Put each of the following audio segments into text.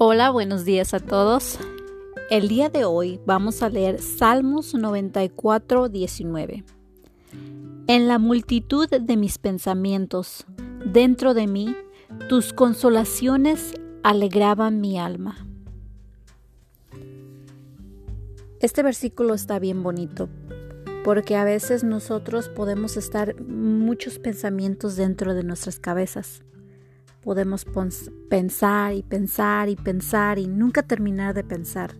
Hola, buenos días a todos. El día de hoy vamos a leer Salmos 94, 19. En la multitud de mis pensamientos, dentro de mí, tus consolaciones alegraban mi alma. Este versículo está bien bonito porque a veces nosotros podemos estar muchos pensamientos dentro de nuestras cabezas podemos pensar y pensar y pensar y nunca terminar de pensar.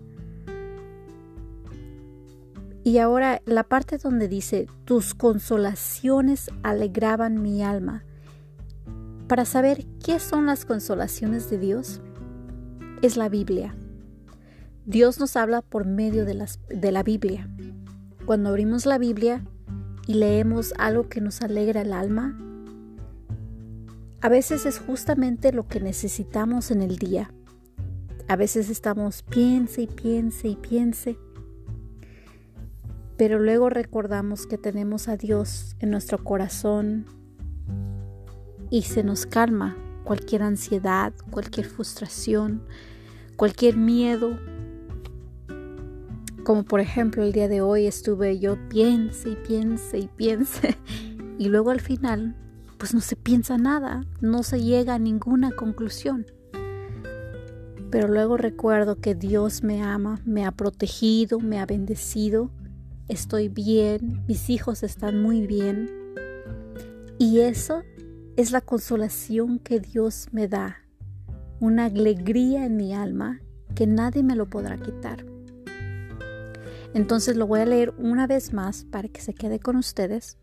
Y ahora la parte donde dice, tus consolaciones alegraban mi alma. Para saber qué son las consolaciones de Dios, es la Biblia. Dios nos habla por medio de, de la Biblia. Cuando abrimos la Biblia y leemos algo que nos alegra el alma, a veces es justamente lo que necesitamos en el día. A veces estamos piense y piense y piense. Pero luego recordamos que tenemos a Dios en nuestro corazón y se nos calma cualquier ansiedad, cualquier frustración, cualquier miedo. Como por ejemplo el día de hoy estuve yo piense y piense y piense y luego al final pues no se piensa nada, no se llega a ninguna conclusión. Pero luego recuerdo que Dios me ama, me ha protegido, me ha bendecido, estoy bien, mis hijos están muy bien. Y eso es la consolación que Dios me da, una alegría en mi alma que nadie me lo podrá quitar. Entonces lo voy a leer una vez más para que se quede con ustedes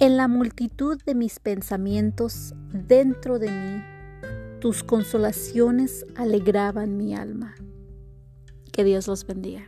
en la multitud de mis pensamientos dentro de mí, tus consolaciones alegraban mi alma. Que Dios los bendiga.